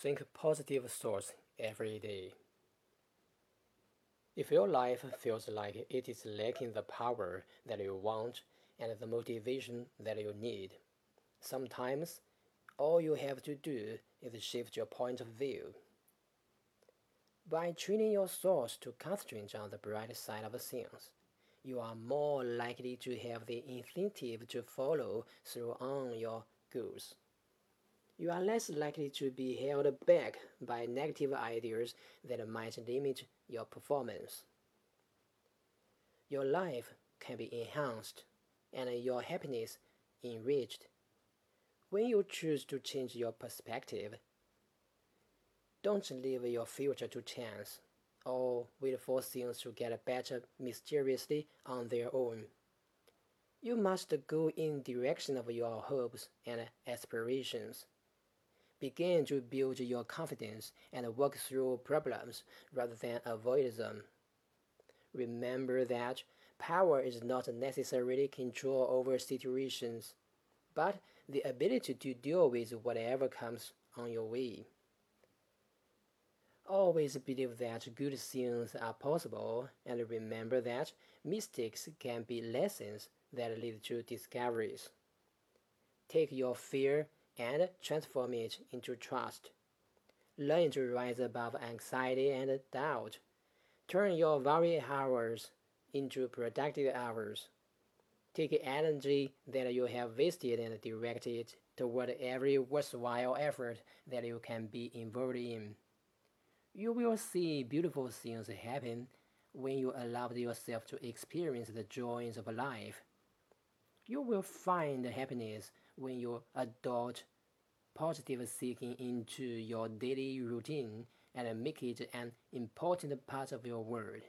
Think positive thoughts every day. If your life feels like it is lacking the power that you want and the motivation that you need, sometimes all you have to do is shift your point of view. By training your thoughts to concentrate on the bright side of things, you are more likely to have the incentive to follow through on your goals you are less likely to be held back by negative ideas that might limit your performance. Your life can be enhanced and your happiness enriched when you choose to change your perspective. Don't leave your future to chance or wait for things to get better mysteriously on their own. You must go in direction of your hopes and aspirations. Begin to build your confidence and work through problems rather than avoid them. Remember that power is not necessarily control over situations, but the ability to deal with whatever comes on your way. Always believe that good things are possible and remember that mistakes can be lessons that lead to discoveries. Take your fear and transform it into trust. Learn to rise above anxiety and doubt. Turn your worry hours into productive hours. Take energy that you have wasted and direct it toward every worthwhile effort that you can be involved in. You will see beautiful things happen when you allow yourself to experience the joys of life. You will find happiness when you adopt positive thinking into your daily routine and make it an important part of your world.